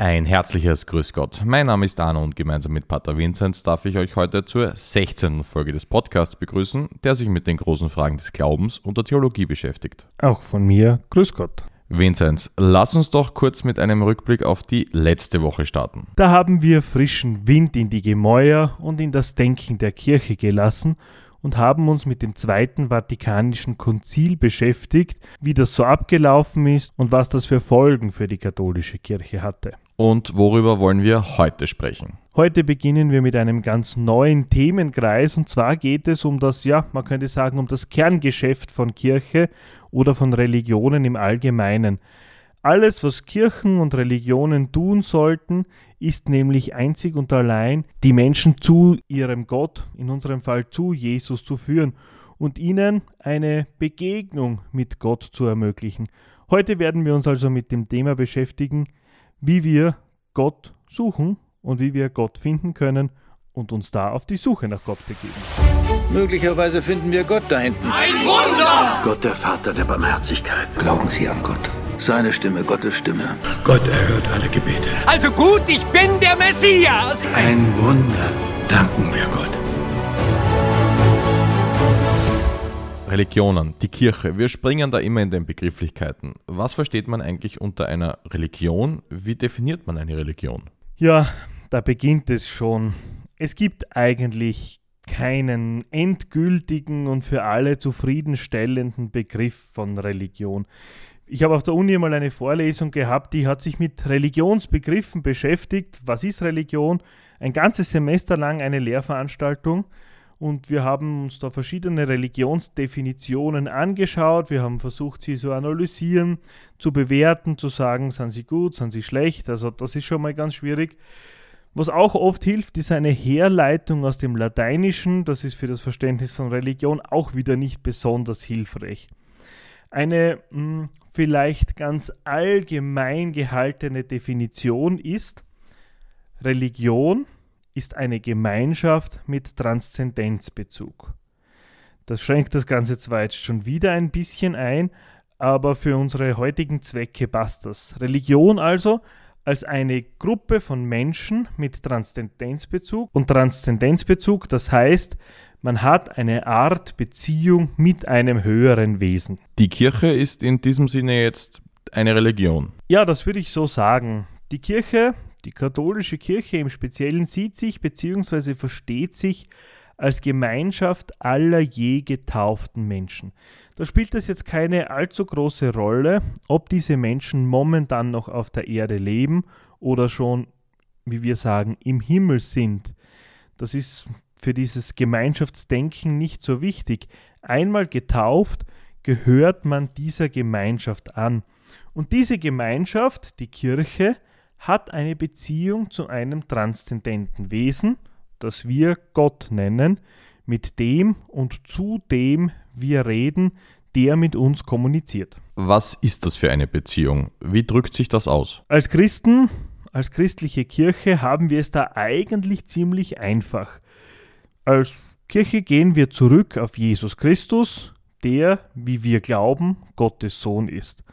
Ein herzliches Grüß Gott. Mein Name ist Arno und gemeinsam mit Pater Vinzenz darf ich euch heute zur 16. Folge des Podcasts begrüßen, der sich mit den großen Fragen des Glaubens und der Theologie beschäftigt. Auch von mir Grüß Gott. Vinzenz, lass uns doch kurz mit einem Rückblick auf die letzte Woche starten. Da haben wir frischen Wind in die Gemäuer und in das Denken der Kirche gelassen und haben uns mit dem Zweiten Vatikanischen Konzil beschäftigt, wie das so abgelaufen ist und was das für Folgen für die katholische Kirche hatte. Und worüber wollen wir heute sprechen? Heute beginnen wir mit einem ganz neuen Themenkreis und zwar geht es um das, ja, man könnte sagen, um das Kerngeschäft von Kirche oder von Religionen im Allgemeinen. Alles, was Kirchen und Religionen tun sollten, ist nämlich einzig und allein, die Menschen zu ihrem Gott, in unserem Fall zu Jesus zu führen und ihnen eine Begegnung mit Gott zu ermöglichen. Heute werden wir uns also mit dem Thema beschäftigen, wie wir Gott suchen und wie wir Gott finden können und uns da auf die Suche nach Gott begeben. Möglicherweise finden wir Gott da hinten. Ein Wunder! Gott, der Vater der Barmherzigkeit. Glauben Sie an Gott? Seine Stimme, Gottes Stimme. Gott erhört alle Gebete. Also gut, ich bin der Messias! Ein Wunder. Danken wir Gott. Religionen, die Kirche. Wir springen da immer in den Begrifflichkeiten. Was versteht man eigentlich unter einer Religion? Wie definiert man eine Religion? Ja, da beginnt es schon. Es gibt eigentlich keinen endgültigen und für alle zufriedenstellenden Begriff von Religion. Ich habe auf der Uni mal eine Vorlesung gehabt, die hat sich mit Religionsbegriffen beschäftigt. Was ist Religion? Ein ganzes Semester lang eine Lehrveranstaltung und wir haben uns da verschiedene Religionsdefinitionen angeschaut. Wir haben versucht, sie zu analysieren, zu bewerten, zu sagen, sind sie gut, sind sie schlecht. Also das ist schon mal ganz schwierig. Was auch oft hilft, ist eine Herleitung aus dem Lateinischen. Das ist für das Verständnis von Religion auch wieder nicht besonders hilfreich. Eine mh, hm, vielleicht ganz allgemein gehaltene Definition ist, Religion ist eine Gemeinschaft mit Transzendenzbezug. Das schränkt das Ganze zwar jetzt schon wieder ein bisschen ein, aber für unsere heutigen Zwecke passt das. Religion also als eine Gruppe von Menschen mit Transzendenzbezug und Transzendenzbezug, das heißt, man hat eine Art Beziehung mit einem höheren Wesen. Die Kirche ist in diesem Sinne jetzt eine Religion. Ja, das würde ich so sagen. Die Kirche, die katholische Kirche im Speziellen, sieht sich bzw. versteht sich als Gemeinschaft aller je getauften Menschen. Da spielt es jetzt keine allzu große Rolle, ob diese Menschen momentan noch auf der Erde leben oder schon, wie wir sagen, im Himmel sind. Das ist für dieses Gemeinschaftsdenken nicht so wichtig. Einmal getauft, gehört man dieser Gemeinschaft an. Und diese Gemeinschaft, die Kirche, hat eine Beziehung zu einem transzendenten Wesen, das wir Gott nennen, mit dem und zu dem wir reden, der mit uns kommuniziert. Was ist das für eine Beziehung? Wie drückt sich das aus? Als Christen, als christliche Kirche haben wir es da eigentlich ziemlich einfach. Als Kirche gehen wir zurück auf Jesus Christus, der, wie wir glauben, Gottes Sohn ist.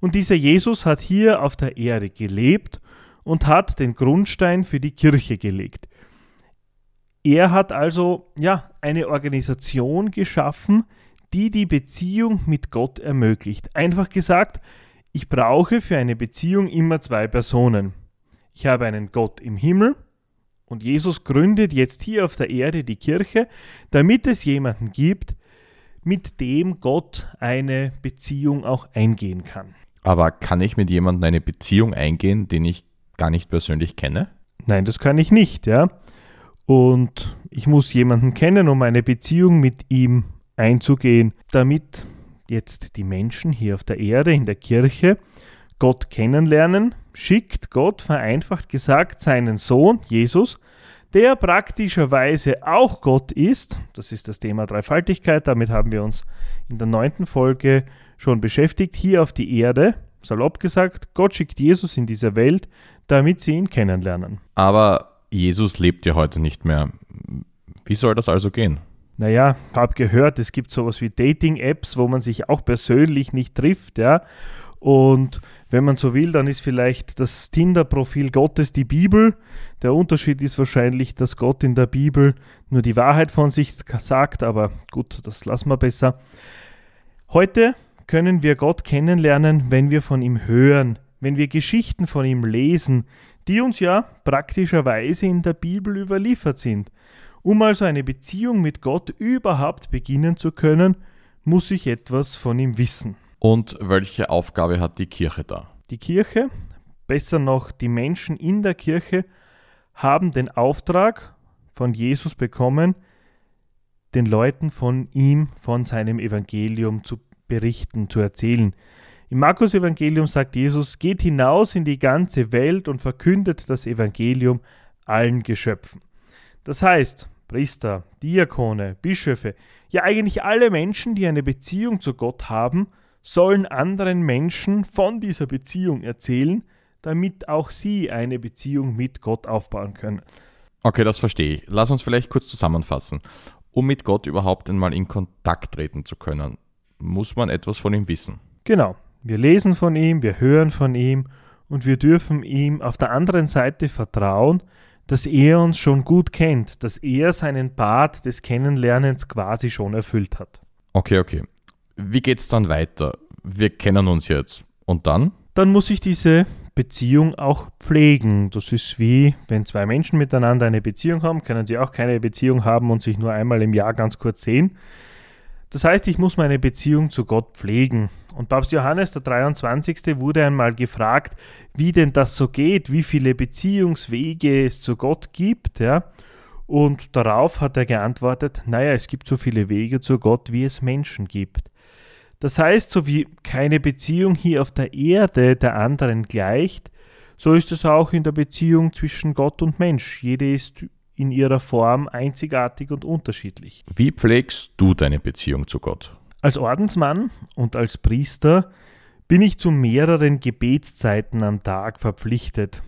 Und dieser Jesus hat hier auf der Erde gelebt und hat den Grundstein für die Kirche gelegt. Er hat also ja eine Organisation geschaffen, die die Beziehung mit Gott ermöglicht. Einfach gesagt, ich brauche für eine Beziehung immer zwei Personen. Ich habe einen Gott im Himmel und Jesus gründet jetzt hier auf der Erde die Kirche, damit es jemanden gibt, mit dem Gott eine Beziehung auch eingehen kann. Aber kann ich mit jemandem eine Beziehung eingehen, den ich gar nicht persönlich kenne? Nein, das kann ich nicht, ja. Und ich muss jemanden kennen, um eine Beziehung mit ihm einzugehen, damit jetzt die Menschen hier auf der Erde, in der Kirche, Gott kennenlernen, schickt Gott vereinfacht gesagt seinen Sohn Jesus, der praktischerweise auch Gott ist. Das ist das Thema Dreifaltigkeit. Damit haben wir uns in der neunten Folge schon beschäftigt. Hier auf die Erde, salopp gesagt, Gott schickt Jesus in diese Welt, damit sie ihn kennenlernen. Aber Jesus lebt ja heute nicht mehr. Wie soll das also gehen? Naja, habe gehört, es gibt sowas wie Dating-Apps, wo man sich auch persönlich nicht trifft, ja. Und Wenn man so will, dann ist vielleicht das Tinder-Profil Gottes die Bibel. Der Unterschied ist wahrscheinlich, dass Gott in der Bibel nur die Wahrheit von sich sagt, aber gut, das lassen wir besser. Heute können wir Gott kennenlernen, wenn wir von ihm hören, wenn wir Geschichten von ihm lesen, die uns ja praktischerweise in der Bibel überliefert sind. Um also eine Beziehung mit Gott überhaupt beginnen zu können, muss ich etwas von ihm wissen. Und welche Aufgabe hat die Kirche da? Die Kirche, besser noch die Menschen in der Kirche, haben den Auftrag von Jesus bekommen, den Leuten von ihm, von seinem Evangelium zu berichten, zu erzählen. Im Markus Evangelium sagt Jesus, geht hinaus in die ganze Welt und verkündet das Evangelium allen Geschöpfen. Das heißt, Priester, Diakone, Bischöfe, ja eigentlich alle Menschen, die eine Beziehung zu Gott haben, sollen anderen Menschen von dieser Beziehung erzählen, damit auch sie eine Beziehung mit Gott aufbauen können. Okay, das verstehe ich. Lass uns vielleicht kurz zusammenfassen. Um mit Gott überhaupt einmal in Kontakt treten zu können, muss man etwas von ihm wissen. Genau. Wir lesen von ihm, wir hören von ihm und wir dürfen ihm auf der anderen Seite vertrauen, dass er uns schon gut kennt, dass er seinen Part des Kennenlernens quasi schon erfüllt hat. Okay, okay. Wie geht's dann weiter? Wir kennen uns jetzt. Und dann? Dann muss ich diese Beziehung auch pflegen. Das ist wie, wenn zwei Menschen miteinander eine Beziehung haben, können sie auch keine Beziehung haben und sich nur einmal im Jahr ganz kurz sehen. Das heißt, ich muss meine Beziehung zu Gott pflegen. Und Papst Johannes der 23. wurde einmal gefragt, wie denn das so geht, wie viele Beziehungswege es zu Gott gibt, ja. Und darauf hat er geantwortet, naja, es gibt so viele Wege zu Gott, wie es Menschen gibt. Das heißt, so wie keine Beziehung hier auf der Erde der anderen gleicht, so ist es auch in der Beziehung zwischen Gott und Mensch. Jede ist in ihrer Form einzigartig und unterschiedlich. Wie pflegst du deine Beziehung zu Gott? Als Ordensmann und als Priester bin ich zu mehreren Gebetszeiten am Tag verpflichtet.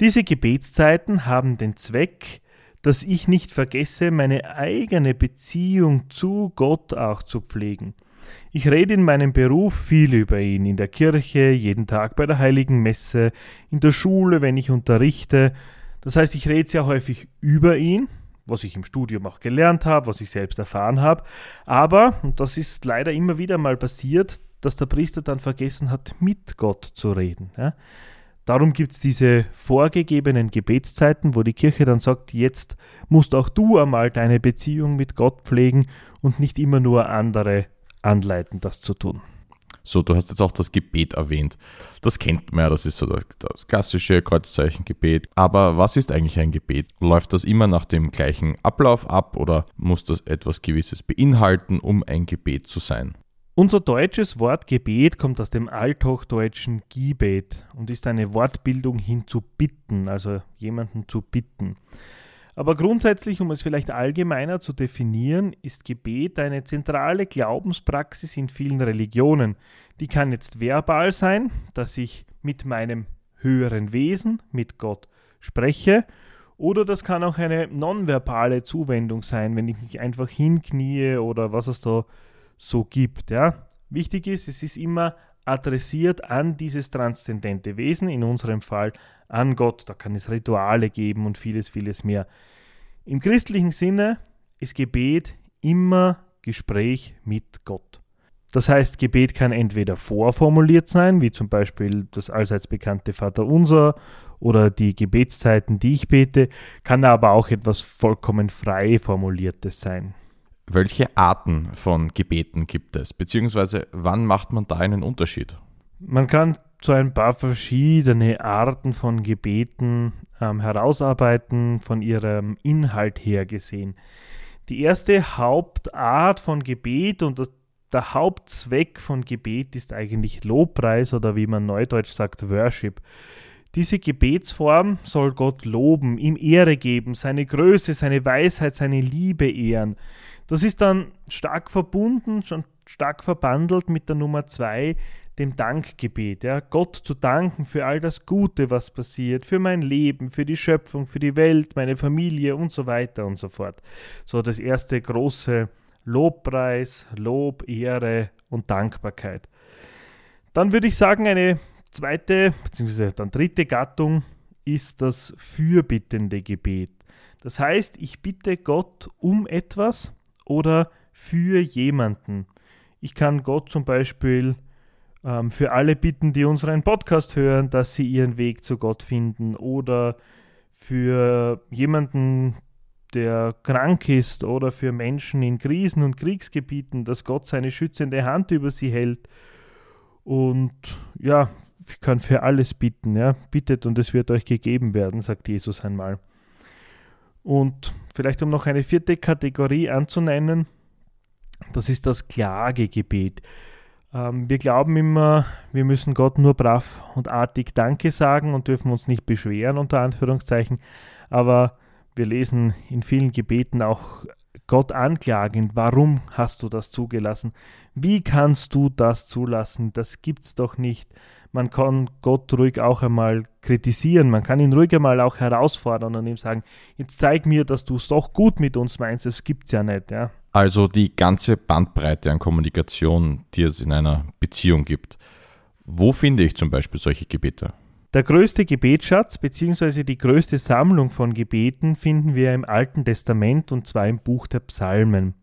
Diese Gebetszeiten haben den Zweck, dass ich nicht vergesse, meine eigene Beziehung zu Gott auch zu pflegen. Ich rede in meinem Beruf viel über ihn, in der Kirche, jeden Tag bei der heiligen Messe, in der Schule, wenn ich unterrichte. Das heißt, ich rede sehr häufig über ihn, was ich im Studium auch gelernt habe, was ich selbst erfahren habe. Aber, und das ist leider immer wieder mal passiert, dass der Priester dann vergessen hat, mit Gott zu reden. Ja? Darum gibt es diese vorgegebenen Gebetszeiten, wo die Kirche dann sagt, jetzt musst auch du einmal deine Beziehung mit Gott pflegen und nicht immer nur andere anleiten, das zu tun. So, du hast jetzt auch das Gebet erwähnt. Das kennt man ja, das ist so das, das klassische Kreuzzeichen-Gebet. Aber was ist eigentlich ein Gebet? Läuft das immer nach dem gleichen Ablauf ab oder muss das etwas Gewisses beinhalten, um ein Gebet zu sein? Unser deutsches Wort Gebet kommt aus dem althochdeutschen Gibet und ist eine Wortbildung hin zu bitten, also jemanden zu bitten. Aber grundsätzlich, um es vielleicht allgemeiner zu definieren, ist Gebet eine zentrale Glaubenspraxis in vielen Religionen. Die kann jetzt verbal sein, dass ich mit meinem höheren Wesen, mit Gott spreche, oder das kann auch eine nonverbale Zuwendung sein, wenn ich mich einfach hinknie oder was es da so gibt. Ja. Wichtig ist, es ist immer adressiert an dieses transzendente Wesen, in unserem Fall an Gott. Da kann es Rituale geben und vieles, vieles mehr. Im christlichen Sinne ist Gebet immer Gespräch mit Gott. Das heißt, Gebet kann entweder vorformuliert sein, wie zum Beispiel das allseits bekannte Vaterunser oder die Gebetszeiten, die ich bete, kann aber auch etwas vollkommen frei formuliertes sein. Welche Arten von Gebeten gibt es? Beziehungsweise wann macht man da einen Unterschied? Man kann so ein paar verschiedene Arten von Gebeten ähm, herausarbeiten, von ihrem Inhalt her gesehen. Die erste Hauptart von Gebet und das, der Hauptzweck von Gebet ist eigentlich Lobpreis oder wie man neudeutsch sagt, Worship. Diese Gebetsform soll Gott loben, ihm Ehre geben, seine Größe, seine Weisheit, seine Liebe ehren. Das ist dann stark verbunden, schon stark verbandelt mit der Nummer zwei, dem Dankgebet. Ja? Gott zu danken für all das Gute, was passiert, für mein Leben, für die Schöpfung, für die Welt, meine Familie und so weiter und so fort. So das erste große Lobpreis, Lob, Ehre und Dankbarkeit. Dann würde ich sagen, eine zweite, beziehungsweise dann dritte Gattung ist das fürbittende Gebet. Das heißt, ich bitte Gott um etwas oder für jemanden. Ich kann Gott zum Beispiel ähm, für alle bitten, die unseren Podcast hören, dass sie ihren Weg zu Gott finden oder für jemanden, der krank ist oder für Menschen in Krisen und Kriegsgebieten, dass Gott seine schützende Hand über sie hält. Und ja, ich kann für alles bitten, ja. Bittet und es wird euch gegeben werden, sagt Jesus einmal. Und vielleicht um noch eine vierte Kategorie anzunennen, das ist das Klagegebet. Ähm, wir glauben immer, wir müssen Gott nur brav und artig Danke sagen und dürfen uns nicht beschweren, unter Anführungszeichen. Aber wir lesen in vielen Gebeten auch Gott anklagen. Warum hast du das zugelassen? Wie kannst du das zulassen? Das gibt's doch nicht. Man kann Gott ruhig auch einmal kritisieren. Man kann ihn ruhig einmal auch herausfordern und ihm sagen: Jetzt zeig mir, dass du es doch gut mit uns meinst. Das gibt's ja nicht. Ja. Also die ganze Bandbreite an Kommunikation, die es in einer Beziehung gibt. Wo finde ich zum Beispiel solche Gebete? Der größte Gebetsschatz bzw. die größte Sammlung von Gebeten finden wir im Alten Testament und zwar im Buch der Psalmen.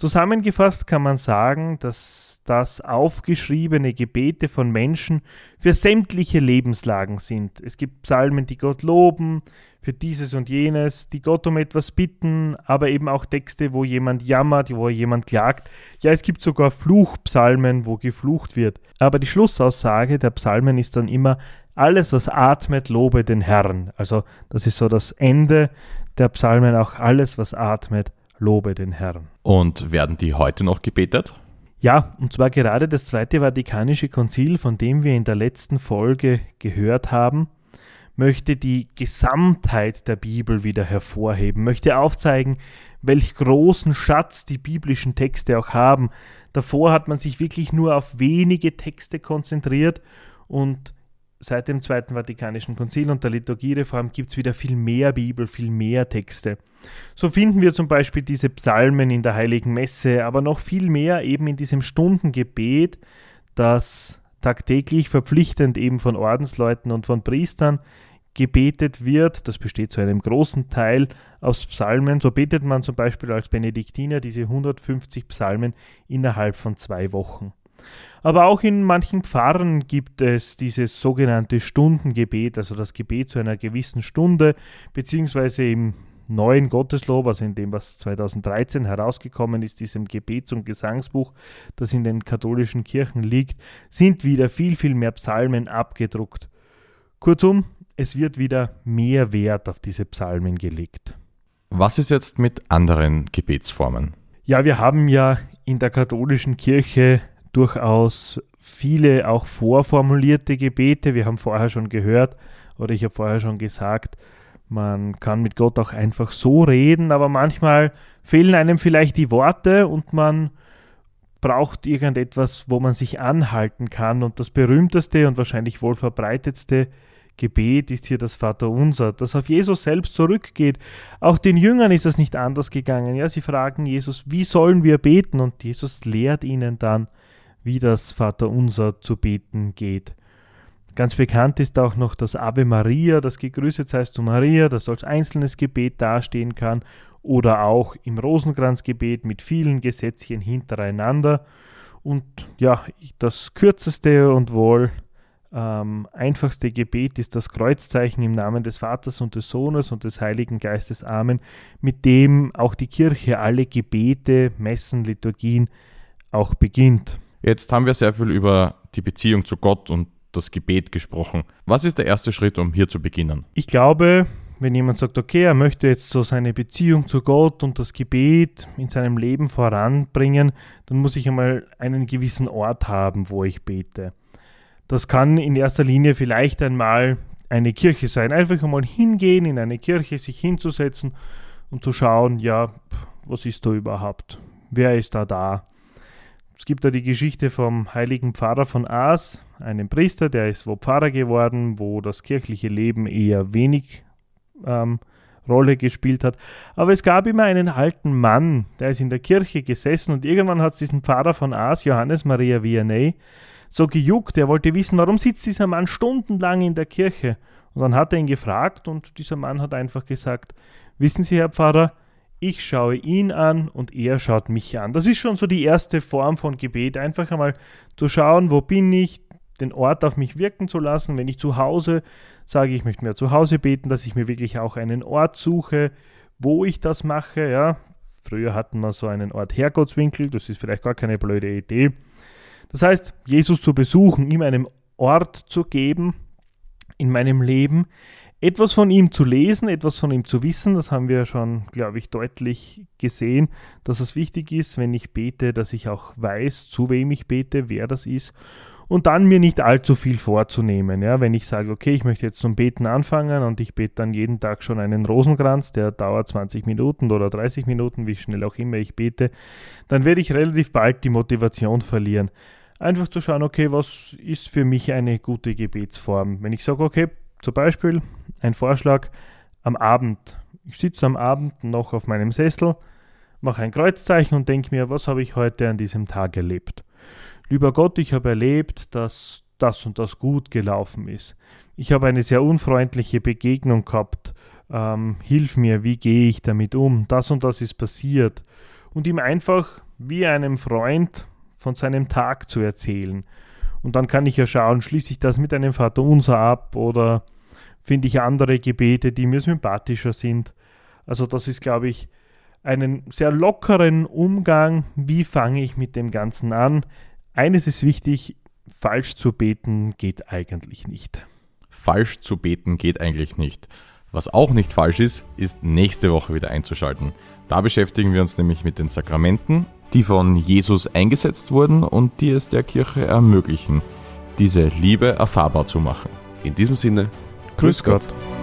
Zusammengefasst kann man sagen, dass das aufgeschriebene Gebete von Menschen für sämtliche Lebenslagen sind. Es gibt Psalmen, die Gott loben, für dieses und jenes, die Gott um etwas bitten, aber eben auch Texte, wo jemand jammert, wo jemand klagt. Ja, es gibt sogar Fluchpsalmen, wo geflucht wird. Aber die Schlussaussage der Psalmen ist dann immer, alles, was atmet, lobe den Herrn. Also das ist so das Ende der Psalmen, auch alles, was atmet, lobe den Herrn. Und werden die heute noch gebetet? Ja, und zwar gerade das Zweite Vatikanische Konzil, von dem wir in der letzten Folge gehört haben, möchte die Gesamtheit der Bibel wieder hervorheben, möchte aufzeigen, welch großen Schatz die biblischen Texte auch haben. Davor hat man sich wirklich nur auf wenige Texte konzentriert und seit dem Zweiten Vatikanischen Konzil und der Liturgiereform gibt es wieder viel mehr Bibel, viel mehr Texte. So finden wir zum Beispiel diese Psalmen in der Heiligen Messe, aber noch viel mehr eben in diesem Stundengebet, das tagtäglich verpflichtend eben von Ordensleuten und von Priestern gebetet wird. Das besteht zu einem großen Teil aus Psalmen. So betet man zum Beispiel als Benediktiner diese 150 Psalmen innerhalb von zwei Wochen. Aber auch in manchen Pfarren gibt es dieses sogenannte Stundengebet, also das Gebet zu einer gewissen Stunde, beziehungsweise im neuen Gotteslob, also in dem, was 2013 herausgekommen ist, diesem Gebets- und Gesangsbuch, das in den katholischen Kirchen liegt, sind wieder viel, viel mehr Psalmen abgedruckt. Kurzum, es wird wieder mehr Wert auf diese Psalmen gelegt. Was ist jetzt mit anderen Gebetsformen? Ja, wir haben ja in der katholischen Kirche durchaus viele auch vorformulierte Gebete. Wir haben vorher schon gehört oder ich habe vorher schon gesagt, man kann mit Gott auch einfach so reden, aber manchmal fehlen einem vielleicht die Worte und man braucht irgendetwas, wo man sich anhalten kann. Und das berühmteste und wahrscheinlich wohl verbreitetste Gebet ist hier das Vaterunser, das auf Jesus selbst zurückgeht. Auch den Jüngern ist es nicht anders gegangen. Ja, sie fragen Jesus, wie sollen wir beten? Und Jesus lehrt ihnen dann, wie das Vaterunser zu beten geht. Ganz bekannt ist auch noch das Ave Maria, das gegrüßet seist du Maria, das als einzelnes Gebet dastehen kann oder auch im Rosenkranzgebet mit vielen Gesetzchen hintereinander. Und ja, das kürzeste und wohl ähm, einfachste Gebet ist das Kreuzzeichen im Namen des Vaters und des Sohnes und des Heiligen Geistes. Amen, mit dem auch die Kirche alle Gebete, Messen, Liturgien auch beginnt. Jetzt haben wir sehr viel über die Beziehung zu Gott und das Gebet gesprochen. Was ist der erste Schritt, um hier zu beginnen? Ich glaube, wenn jemand sagt, okay, er möchte jetzt so seine Beziehung zu Gott und das Gebet in seinem Leben voranbringen, dann muss ich einmal einen gewissen Ort haben, wo ich bete. Das kann in erster Linie vielleicht einmal eine Kirche sein. Einfach einmal hingehen, in eine Kirche sich hinzusetzen und zu schauen, ja, was ist da überhaupt? Wer ist da da? Es gibt da die Geschichte vom heiligen Pfarrer von Aas, einem Priester, der ist wo Pfarrer geworden, wo das kirchliche Leben eher wenig ähm, Rolle gespielt hat. Aber es gab immer einen alten Mann, der ist in der Kirche gesessen und irgendwann hat es diesen Pfarrer von Aas, Johannes Maria Vianney, so gejuckt. Er wollte wissen, warum sitzt dieser Mann stundenlang in der Kirche. Und dann hat er ihn gefragt und dieser Mann hat einfach gesagt, wissen Sie, Herr Pfarrer, ich schaue ihn an und er schaut mich an. Das ist schon so die erste Form von Gebet, einfach einmal zu schauen, wo bin ich, den Ort auf mich wirken zu lassen. Wenn ich zu Hause sage, ich möchte mir zu Hause beten, dass ich mir wirklich auch einen Ort suche, wo ich das mache. Ja, früher hatten wir so einen Ort Herrgottswinkel, das ist vielleicht gar keine blöde Idee. Das heißt, Jesus zu besuchen, ihm einen Ort zu geben in meinem Leben, etwas von ihm zu lesen, etwas von ihm zu wissen, das haben wir schon, glaube ich, deutlich gesehen, dass es wichtig ist, wenn ich bete, dass ich auch weiß, zu wem ich bete, wer das ist und dann mir nicht allzu viel vorzunehmen. Ja, wenn ich sage, okay, ich möchte jetzt zum Beten anfangen und ich bete dann jeden Tag schon einen Rosenkranz, der dauert 20 Minuten oder 30 Minuten, wie schnell auch immer ich bete, dann werde ich relativ bald die Motivation verlieren. Einfach zu schauen, okay, was ist für mich eine gute Gebetsform? Wenn ich sage, okay, zum Beispiel ein Vorschlag am Abend. Ich sitze am Abend noch auf meinem Sessel, mache ein Kreuzzeichen und denke mir, was habe ich heute an diesem Tag erlebt? Lieber Gott, ich habe erlebt, dass das und das gut gelaufen ist. Ich habe eine sehr unfreundliche Begegnung gehabt. Ähm, hilf mir, wie gehe ich damit um? Das und das ist passiert. Und ihm einfach wie einem Freund von seinem Tag zu erzählen. Und dann kann ich ja schauen, schließe ich das mit einem Vater unser ab oder finde ich andere Gebete, die mir sympathischer sind. Also das ist, glaube ich, einen sehr lockeren Umgang. Wie fange ich mit dem Ganzen an? Eines ist wichtig, falsch zu beten geht eigentlich nicht. Falsch zu beten geht eigentlich nicht. Was auch nicht falsch ist, ist nächste Woche wieder einzuschalten. Da beschäftigen wir uns nämlich mit den Sakramenten die von Jesus eingesetzt wurden und die es der Kirche ermöglichen, diese Liebe erfahrbar zu machen. In diesem Sinne, Grüß Gott. Gott.